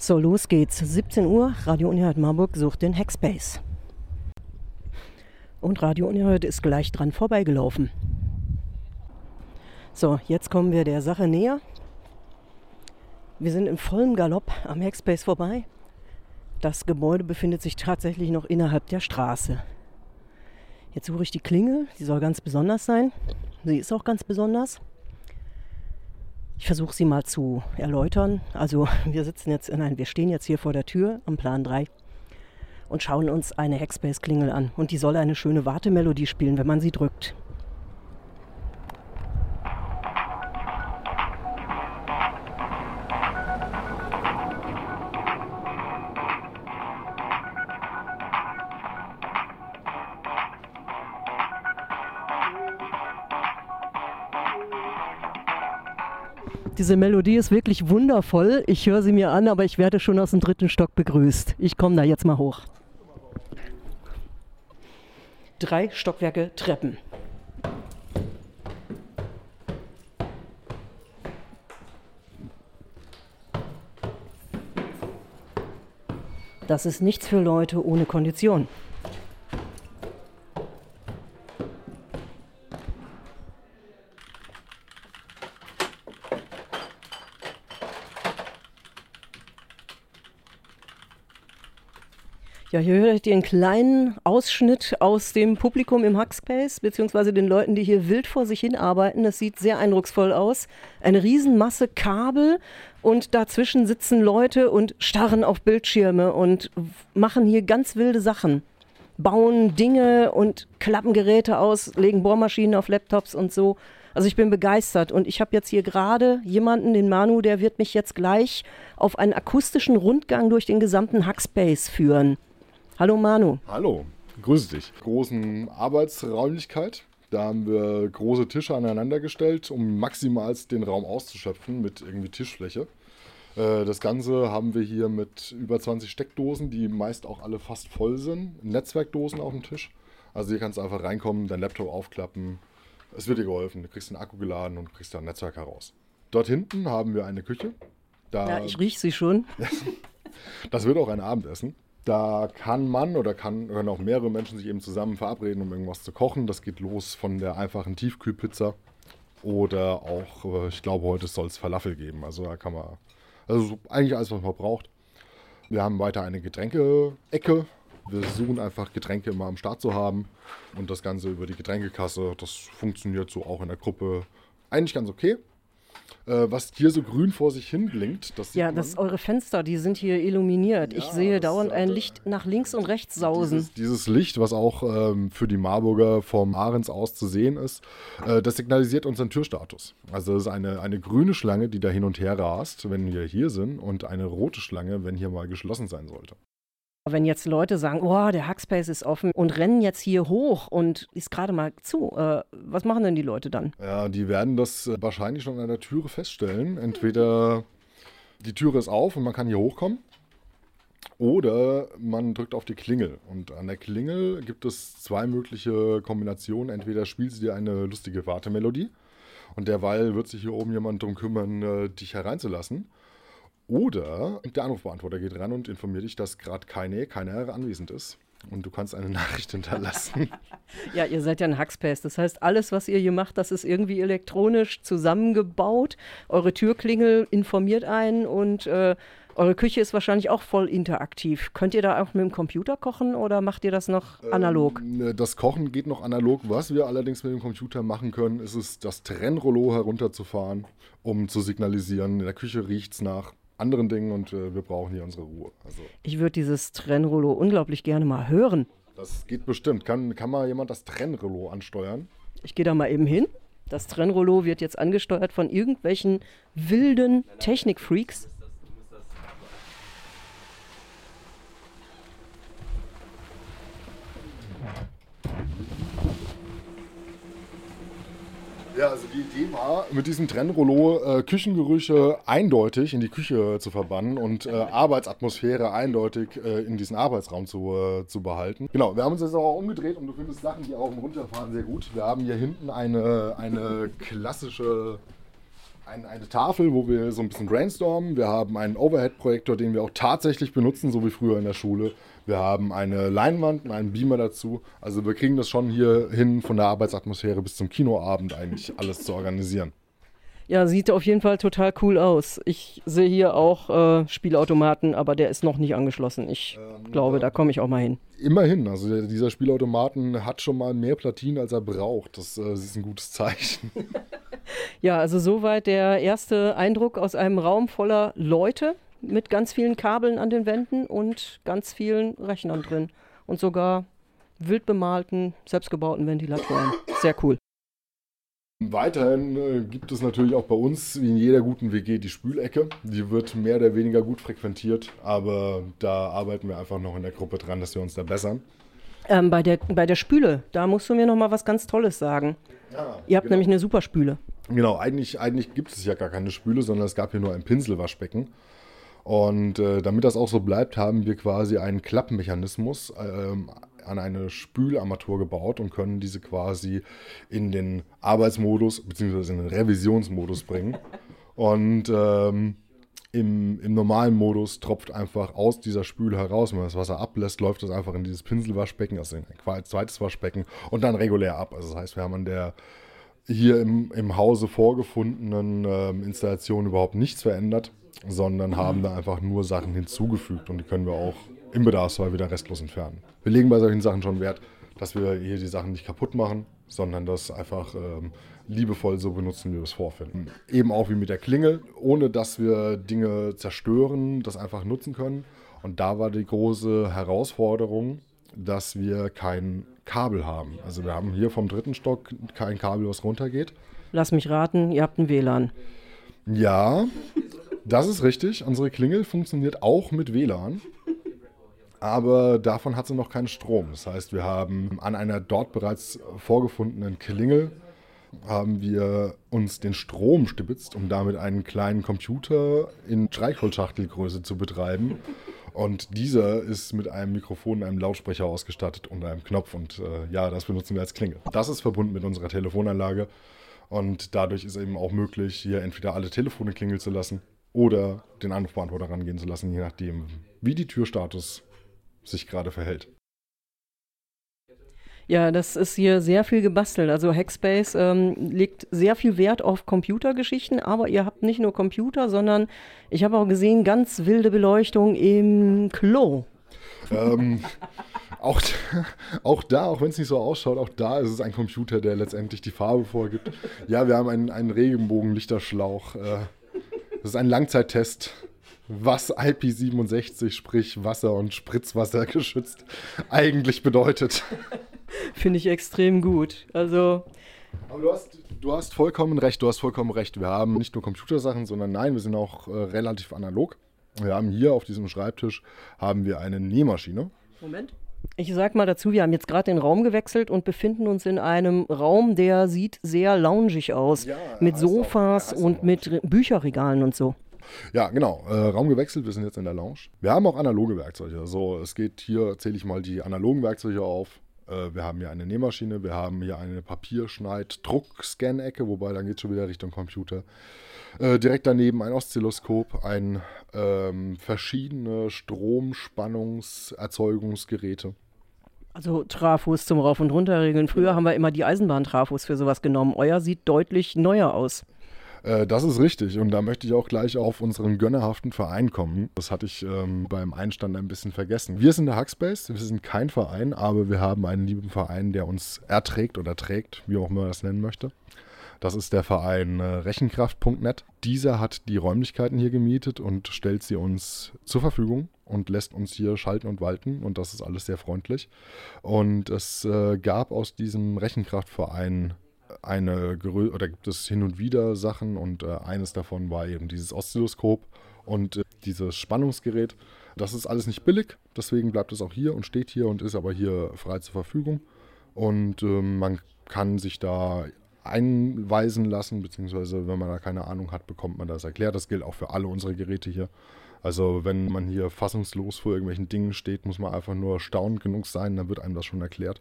So, los geht's. 17 Uhr, Radio Unerhört Marburg sucht den Hackspace. Und Radio Unerhört ist gleich dran vorbeigelaufen. So, jetzt kommen wir der Sache näher. Wir sind im vollen Galopp am Hackspace vorbei. Das Gebäude befindet sich tatsächlich noch innerhalb der Straße. Jetzt suche ich die Klingel, die soll ganz besonders sein. Sie ist auch ganz besonders. Ich versuche sie mal zu erläutern. Also wir sitzen jetzt, nein, wir stehen jetzt hier vor der Tür am Plan 3 und schauen uns eine Hackspace-Klingel an. Und die soll eine schöne Wartemelodie spielen, wenn man sie drückt. Diese Melodie ist wirklich wundervoll. Ich höre sie mir an, aber ich werde schon aus dem dritten Stock begrüßt. Ich komme da jetzt mal hoch. Drei Stockwerke Treppen. Das ist nichts für Leute ohne Kondition. Ja, hier hört ihr einen kleinen Ausschnitt aus dem Publikum im Hackspace, beziehungsweise den Leuten, die hier wild vor sich hin arbeiten. Das sieht sehr eindrucksvoll aus. Eine Riesenmasse Kabel und dazwischen sitzen Leute und starren auf Bildschirme und machen hier ganz wilde Sachen. Bauen Dinge und klappen Geräte aus, legen Bohrmaschinen auf Laptops und so. Also ich bin begeistert und ich habe jetzt hier gerade jemanden, den Manu, der wird mich jetzt gleich auf einen akustischen Rundgang durch den gesamten Hackspace führen. Hallo Manu. Hallo, grüße dich. Großen Arbeitsräumlichkeit. Da haben wir große Tische aneinander gestellt, um maximal den Raum auszuschöpfen mit irgendwie Tischfläche. Äh, das Ganze haben wir hier mit über 20 Steckdosen, die meist auch alle fast voll sind. Netzwerkdosen auf dem Tisch. Also hier kannst du einfach reinkommen, dein Laptop aufklappen. Es wird dir geholfen. Du kriegst den Akku geladen und kriegst dein Netzwerk heraus. Dort hinten haben wir eine Küche. Da ja, ich rieche sie schon. das wird auch ein Abendessen. Da kann man oder kann, können auch mehrere Menschen sich eben zusammen verabreden, um irgendwas zu kochen. Das geht los von der einfachen Tiefkühlpizza oder auch, äh, ich glaube, heute soll es Falafel geben. Also da kann man, also eigentlich alles, was man braucht. Wir haben weiter eine Getränke-Ecke. Wir versuchen einfach Getränke immer am Start zu haben und das Ganze über die Getränkekasse. Das funktioniert so auch in der Gruppe eigentlich ganz okay äh, was hier so grün vor sich hin blinkt. Das ja, das eure Fenster, die sind hier illuminiert. Ja, ich sehe dauernd ein Licht nach links und rechts sausen. Dieses, dieses Licht, was auch ähm, für die Marburger vom Ahrens aus zu sehen ist, äh, das signalisiert unseren Türstatus. Also es ist eine, eine grüne Schlange, die da hin und her rast, wenn wir hier sind, und eine rote Schlange, wenn hier mal geschlossen sein sollte. Wenn jetzt Leute sagen, oh, der Hackspace ist offen und rennen jetzt hier hoch und ist gerade mal zu, äh, was machen denn die Leute dann? Ja, die werden das äh, wahrscheinlich schon an der Türe feststellen. Entweder die Türe ist auf und man kann hier hochkommen. Oder man drückt auf die Klingel. Und an der Klingel gibt es zwei mögliche Kombinationen. Entweder spielt sie dir eine lustige Wartemelodie und derweil wird sich hier oben jemand darum kümmern, äh, dich hereinzulassen. Oder der Anrufbeantworter geht ran und informiert dich, dass gerade keine, keiner anwesend ist. Und du kannst eine Nachricht hinterlassen. ja, ihr seid ja ein Hackspace. Das heißt, alles, was ihr hier macht, das ist irgendwie elektronisch zusammengebaut. Eure Türklingel informiert einen und äh, eure Küche ist wahrscheinlich auch voll interaktiv. Könnt ihr da auch mit dem Computer kochen oder macht ihr das noch analog? Ähm, das Kochen geht noch analog. Was wir allerdings mit dem Computer machen können, ist es, das Trennrollo herunterzufahren, um zu signalisieren, in der Küche riecht es nach anderen Dingen und äh, wir brauchen hier unsere Ruhe. Also, ich würde dieses Trennrollo unglaublich gerne mal hören. Das geht bestimmt. Kann, kann mal jemand das Trennrollo ansteuern? Ich gehe da mal eben hin. Das Trennrollo wird jetzt angesteuert von irgendwelchen wilden Technikfreaks. Ja, also die Idee war, mit diesem Trennrollo äh, Küchengerüche eindeutig in die Küche zu verbannen und äh, Arbeitsatmosphäre eindeutig äh, in diesen Arbeitsraum zu, äh, zu behalten. Genau, wir haben uns jetzt auch umgedreht und du findest Sachen, die auch im Runterfahren sehr gut. Wir haben hier hinten eine, eine klassische ein, eine Tafel, wo wir so ein bisschen brainstormen. Wir haben einen Overhead-Projektor, den wir auch tatsächlich benutzen, so wie früher in der Schule. Wir haben eine Leinwand und einen Beamer dazu. Also wir kriegen das schon hier hin, von der Arbeitsatmosphäre bis zum Kinoabend eigentlich alles zu organisieren. Ja, sieht auf jeden Fall total cool aus. Ich sehe hier auch äh, Spielautomaten, aber der ist noch nicht angeschlossen. Ich ähm, glaube, da komme ich auch mal hin. Immerhin, also der, dieser Spielautomaten hat schon mal mehr Platinen, als er braucht. Das, äh, das ist ein gutes Zeichen. ja, also soweit der erste Eindruck aus einem Raum voller Leute mit ganz vielen Kabeln an den Wänden und ganz vielen Rechnern drin. Und sogar wild bemalten, selbstgebauten Ventilatoren. Sehr cool. Weiterhin äh, gibt es natürlich auch bei uns, wie in jeder guten WG, die Spülecke. Die wird mehr oder weniger gut frequentiert, aber da arbeiten wir einfach noch in der Gruppe dran, dass wir uns da bessern. Ähm, bei, der, bei der Spüle, da musst du mir noch mal was ganz Tolles sagen. Ja, Ihr habt genau. nämlich eine super Spüle. Genau, eigentlich, eigentlich gibt es ja gar keine Spüle, sondern es gab hier nur ein Pinselwaschbecken. Und äh, damit das auch so bleibt, haben wir quasi einen Klappmechanismus ähm, an eine Spülarmatur gebaut und können diese quasi in den Arbeitsmodus bzw. in den Revisionsmodus bringen. Und ähm, im, im, normalen Modus tropft einfach aus dieser Spüle heraus. Wenn man das Wasser ablässt, läuft das einfach in dieses Pinselwaschbecken, also in ein zweites Waschbecken und dann regulär ab. Also das heißt, wir haben an der hier im, im Hause vorgefundenen äh, Installation überhaupt nichts verändert, sondern haben da einfach nur Sachen hinzugefügt und die können wir auch im Bedarfsfall wieder restlos entfernen. Wir legen bei solchen Sachen schon Wert, dass wir hier die Sachen nicht kaputt machen, sondern das einfach ähm, liebevoll so benutzen, wie wir es vorfinden. Eben auch wie mit der Klingel, ohne dass wir Dinge zerstören, das einfach nutzen können. Und da war die große Herausforderung, dass wir kein Kabel haben. Also wir haben hier vom dritten Stock kein Kabel, was runtergeht. Lass mich raten, ihr habt ein WLAN. Ja, das ist richtig. Unsere Klingel funktioniert auch mit WLAN aber davon hat sie noch keinen Strom. Das heißt, wir haben an einer dort bereits vorgefundenen Klingel haben wir uns den Strom stibitzt, um damit einen kleinen Computer in Streichholzschachtelgröße zu betreiben. Und dieser ist mit einem Mikrofon, einem Lautsprecher ausgestattet und einem Knopf. Und äh, ja, das benutzen wir als Klingel. Das ist verbunden mit unserer Telefonanlage. Und dadurch ist eben auch möglich, hier entweder alle Telefone klingeln zu lassen oder den Anrufbeantworter rangehen zu lassen, je nachdem, wie die Türstatus sich gerade verhält. Ja, das ist hier sehr viel gebastelt. Also Hackspace ähm, legt sehr viel Wert auf Computergeschichten, aber ihr habt nicht nur Computer, sondern ich habe auch gesehen, ganz wilde Beleuchtung im Klo. ähm, auch, auch da, auch wenn es nicht so ausschaut, auch da ist es ein Computer, der letztendlich die Farbe vorgibt. Ja, wir haben einen, einen Regenbogenlichterschlauch. Äh, das ist ein Langzeittest was IP67, sprich Wasser- und Spritzwasser geschützt, eigentlich bedeutet. Finde ich extrem gut. Also. Aber du hast, du hast vollkommen recht, du hast vollkommen recht. Wir haben nicht nur Computersachen, sondern nein, wir sind auch äh, relativ analog. Wir haben hier auf diesem Schreibtisch haben wir eine Nähmaschine. Moment. Ich sag mal dazu, wir haben jetzt gerade den Raum gewechselt und befinden uns in einem Raum, der sieht sehr loungig aus. Ja, mit Sofas auch, und mit Bücherregalen und so. Ja, genau. Äh, Raum gewechselt, wir sind jetzt in der Lounge. Wir haben auch analoge Werkzeuge. So, es geht hier, zähle ich mal die analogen Werkzeuge auf. Äh, wir haben hier eine Nähmaschine, wir haben hier eine Papierschneid-Druck-Scan-Ecke, wobei dann geht es schon wieder Richtung Computer. Äh, direkt daneben ein Oszilloskop, ein ähm, verschiedene Stromspannungserzeugungsgeräte. Also Trafos zum Rauf- und Runterregeln. Früher haben wir immer die Eisenbahntrafos für sowas genommen. Euer sieht deutlich neuer aus. Äh, das ist richtig und da möchte ich auch gleich auf unseren gönnerhaften Verein kommen. Das hatte ich ähm, beim Einstand ein bisschen vergessen. Wir sind der Hackspace, wir sind kein Verein, aber wir haben einen lieben Verein, der uns erträgt oder trägt, wie auch immer man das nennen möchte. Das ist der Verein äh, Rechenkraft.net. Dieser hat die Räumlichkeiten hier gemietet und stellt sie uns zur Verfügung und lässt uns hier schalten und walten und das ist alles sehr freundlich. Und es äh, gab aus diesem Rechenkraftverein eine Gerö oder gibt es hin und wieder Sachen und äh, eines davon war eben dieses Oszilloskop und äh, dieses Spannungsgerät. Das ist alles nicht billig, deswegen bleibt es auch hier und steht hier und ist aber hier frei zur Verfügung. Und äh, man kann sich da einweisen lassen, beziehungsweise wenn man da keine Ahnung hat, bekommt man das erklärt. Das gilt auch für alle unsere Geräte hier. Also wenn man hier fassungslos vor irgendwelchen Dingen steht, muss man einfach nur staunend genug sein, dann wird einem das schon erklärt.